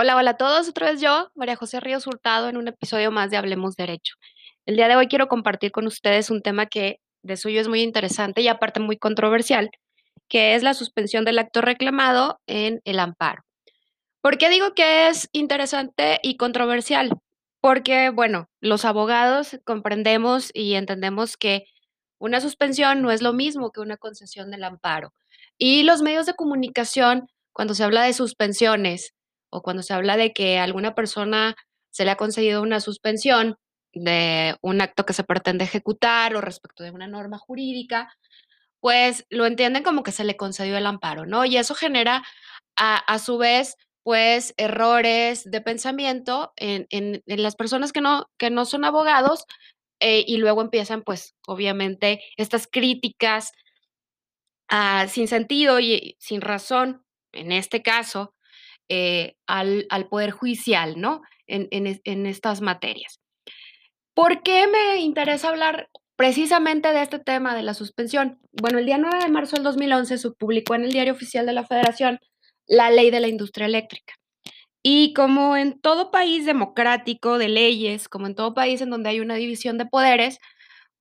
Hola, hola a todos, otra vez yo, María José Ríos Hurtado, en un episodio más de Hablemos Derecho. El día de hoy quiero compartir con ustedes un tema que de suyo es muy interesante y aparte muy controversial, que es la suspensión del acto reclamado en el amparo. ¿Por qué digo que es interesante y controversial? Porque, bueno, los abogados comprendemos y entendemos que una suspensión no es lo mismo que una concesión del amparo. Y los medios de comunicación, cuando se habla de suspensiones o cuando se habla de que a alguna persona se le ha concedido una suspensión de un acto que se pretende ejecutar o respecto de una norma jurídica, pues lo entienden como que se le concedió el amparo, ¿no? Y eso genera a, a su vez pues errores de pensamiento en, en, las personas que no, que no son abogados eh, y luego empiezan pues obviamente estas críticas uh, sin sentido y sin razón, en este caso, eh, al, al, Poder Judicial, ¿no? En, en, en estas materias. ¿Por qué me interesa hablar precisamente de este tema de la suspensión? Bueno, el día 9 de marzo del 2011 se publicó en el Diario Oficial de la Federación la ley de la industria eléctrica. Y como en todo país democrático de leyes, como en todo país en donde hay una división de poderes,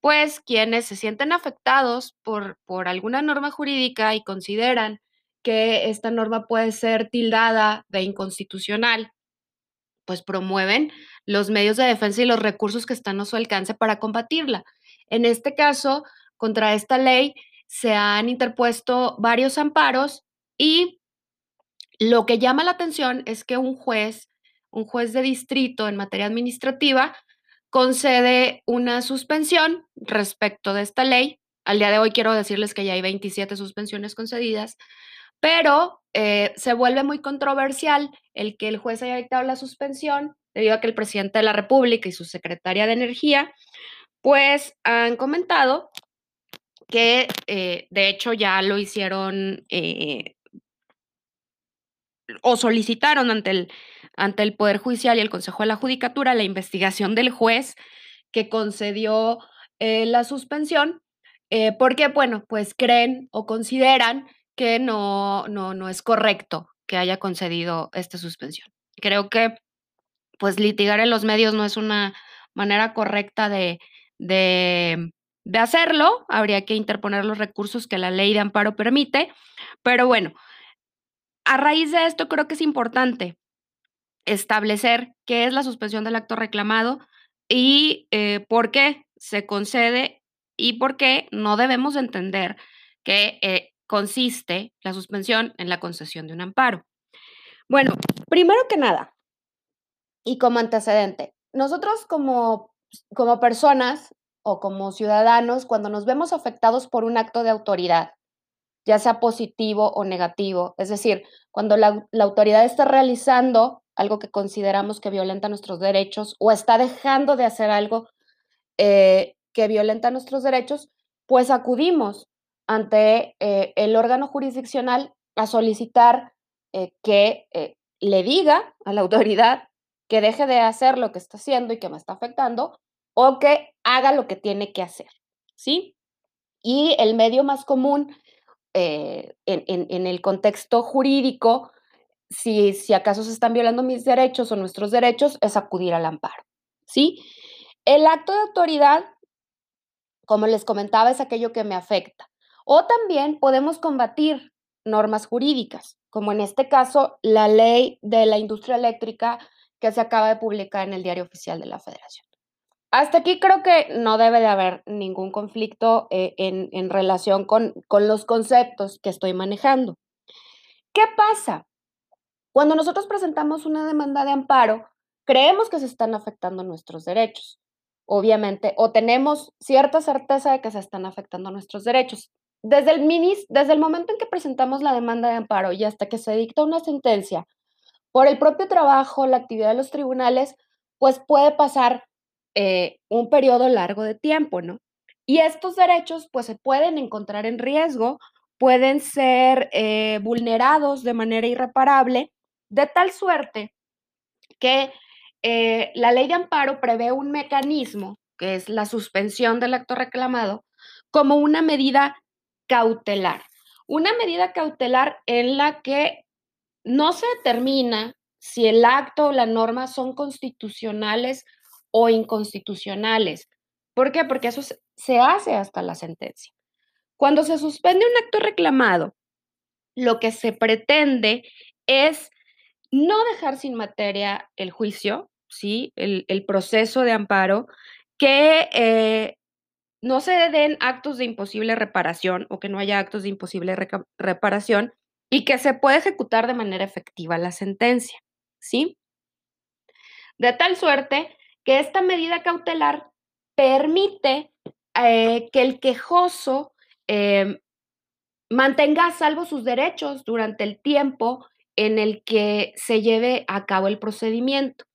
pues quienes se sienten afectados por, por alguna norma jurídica y consideran que esta norma puede ser tildada de inconstitucional, pues promueven los medios de defensa y los recursos que están a su alcance para combatirla. En este caso, contra esta ley se han interpuesto varios amparos y lo que llama la atención es que un juez, un juez de distrito en materia administrativa, concede una suspensión respecto de esta ley. Al día de hoy quiero decirles que ya hay 27 suspensiones concedidas, pero eh, se vuelve muy controversial el que el juez haya dictado la suspensión debido a que el presidente de la República y su secretaria de Energía, pues han comentado que eh, de hecho ya lo hicieron eh, o solicitaron ante el, ante el Poder Judicial y el Consejo de la Judicatura la investigación del juez que concedió la suspensión, porque, bueno, pues creen o consideran que no, no, no es correcto que haya concedido esta suspensión. Creo que, pues, litigar en los medios no es una manera correcta de, de, de hacerlo. Habría que interponer los recursos que la ley de amparo permite, pero bueno, a raíz de esto creo que es importante establecer qué es la suspensión del acto reclamado y eh, por qué se concede y por qué no debemos entender que eh, consiste la suspensión en la concesión de un amparo. Bueno, primero que nada, y como antecedente, nosotros como, como personas o como ciudadanos, cuando nos vemos afectados por un acto de autoridad, ya sea positivo o negativo. Es decir, cuando la, la, autoridad está realizando algo que consideramos que violenta nuestros derechos o está dejando de hacer algo eh, que violenta nuestros derechos, pues acudimos ante eh, el órgano jurisdiccional a solicitar eh, que eh, le diga a la autoridad que deje de hacer lo que está haciendo y que me está afectando o que haga lo que tiene que hacer, ¿sí? Y el medio más común en, el contexto jurídico, si, si acaso se están violando mis derechos o nuestros derechos, es acudir al amparo. ¿sí? El acto de autoridad, como les comentaba, es aquello que me afecta. O también podemos combatir normas jurídicas, como en este caso la ley de la industria eléctrica que se acaba de publicar en el Diario Oficial de la Federación. Hasta aquí creo que no debe de haber ningún conflicto eh, en, en, relación con, con los conceptos que estoy manejando. ¿Qué pasa? Cuando nosotros presentamos una demanda de amparo, creemos que se están afectando nuestros derechos, obviamente, o tenemos cierta certeza de que se están afectando nuestros derechos. Desde el, minis, desde el momento en que presentamos la demanda de amparo y hasta que se dicta una sentencia, por el propio trabajo, la actividad de los tribunales, pues puede pasar eh, un periodo largo de tiempo, ¿no? Y estos derechos pues se pueden encontrar en riesgo, pueden ser eh, vulnerados de manera irreparable, de tal suerte que eh, la ley de amparo prevé un mecanismo, que es la suspensión del acto reclamado, como una medida cautelar. Una medida cautelar en la que no se determina si el acto o la norma son constitucionales o inconstitucionales. ¿Por qué? Porque eso se hace hasta la sentencia. Cuando se suspende un acto reclamado, lo que se pretende es no dejar sin materia el juicio, ¿sí? el, proceso de amparo, que eh, no se den actos de imposible reparación o que no haya actos de imposible reparación y que se pueda ejecutar de manera efectiva la sentencia, ¿sí? De tal suerte que esta medida cautelar permite eh, que el quejoso em, mantenga a salvo sus derechos durante el tiempo en el que se lleve a cabo el procedimiento.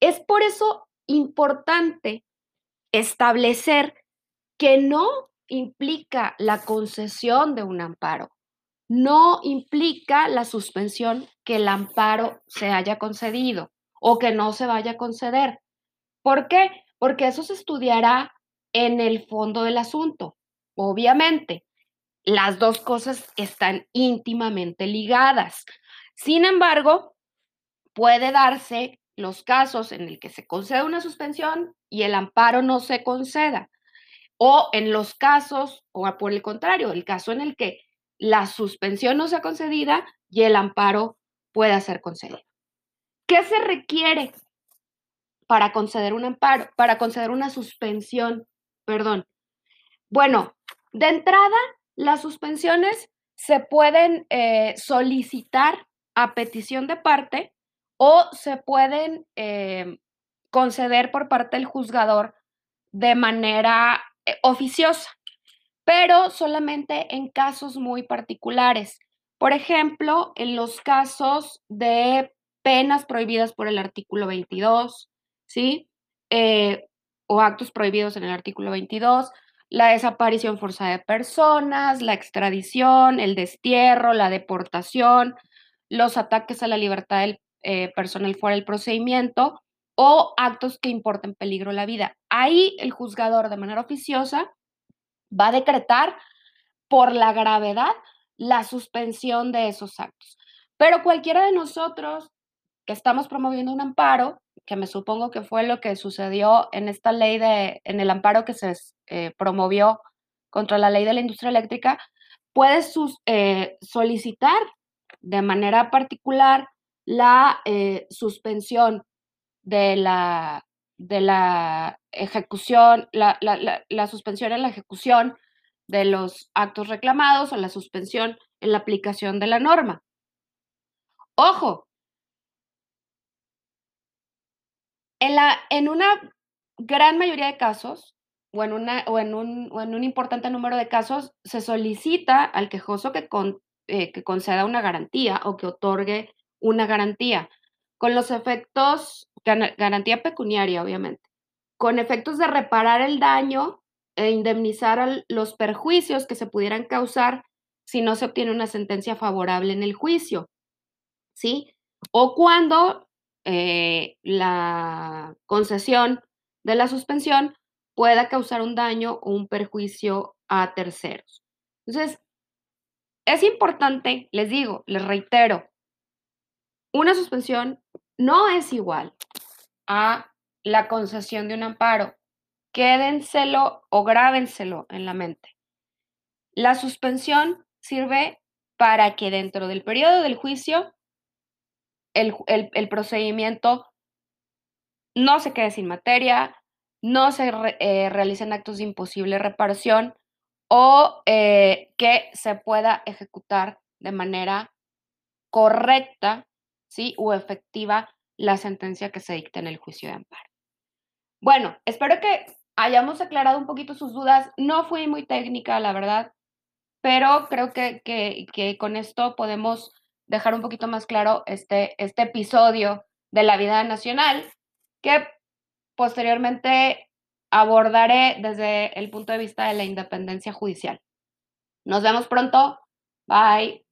Es por eso importante establecer que no implica la concesión de un amparo, no implica la suspensión que el amparo se haya concedido o que no se vaya a conceder. ¿Por qué? Porque eso se estudiará en el fondo del asunto. Obviamente, las dos cosas están íntimamente ligadas. Sin embargo, puede darse los casos en el que se concede una suspensión y el amparo no se conceda. O en los casos, o por el contrario, el caso en el que la suspensión no sea concedida y el amparo pueda ser concedido. ¿Qué se requiere para conceder un amparo, para conceder una suspensión? Perdón. Bueno, de entrada, las suspensiones se pueden eh, solicitar a petición de parte o se pueden eh, conceder por parte del juzgador de manera oficiosa, pero solamente en casos muy particulares. Por ejemplo, en los casos de penas prohibidas por el artículo 22, ¿sí? o actos prohibidos en el artículo 22, la desaparición forzada de personas, la extradición, el destierro, la deportación, los ataques a la libertad del eh, personal fuera del procedimiento o actos que importen peligro la vida. Ahí el juzgador de manera oficiosa va a decretar por la gravedad la suspensión de esos actos. Pero cualquiera de nosotros que estamos promoviendo un amparo, que me supongo que fue lo que sucedió en esta ley de, en el amparo que se eh, promovió contra la ley de la industria eléctrica, puedes eh, solicitar de manera particular la eh, suspensión de la, de la ejecución, la, la, suspensión en la ejecución de los actos reclamados o la suspensión en la aplicación de la norma. Ojo, en, la, en una gran mayoría de casos, o en, una, o, en un, o en un importante número de casos, se solicita al quejoso que, con, eh, que conceda una garantía o que otorgue una garantía, con los efectos, garantía pecuniaria, obviamente, con efectos de reparar el daño e indemnizar los perjuicios que se pudieran causar si no se obtiene una sentencia favorable en el juicio, ¿sí? O cuando eh, la concesión de la suspensión pueda causar un daño o un perjuicio a terceros. Entonces, es importante, les digo, les reitero, una suspensión no es igual a la concesión de un amparo. Quédenselo o grábenselo en la mente. La suspensión sirve para que dentro del periodo del juicio el, procedimiento no se quede sin materia, no se eh, realicen actos de imposible reparación o eh, que se pueda ejecutar de manera correcta ¿sí? o efectiva la sentencia que se dicta en el juicio de amparo. Bueno, espero que hayamos aclarado un poquito sus dudas. No fui muy técnica, la verdad, pero creo que, que con esto podemos dejar un poquito más claro este, este episodio de la vida nacional que posteriormente abordaré desde el punto de vista de la independencia judicial. Nos vemos pronto. Bye.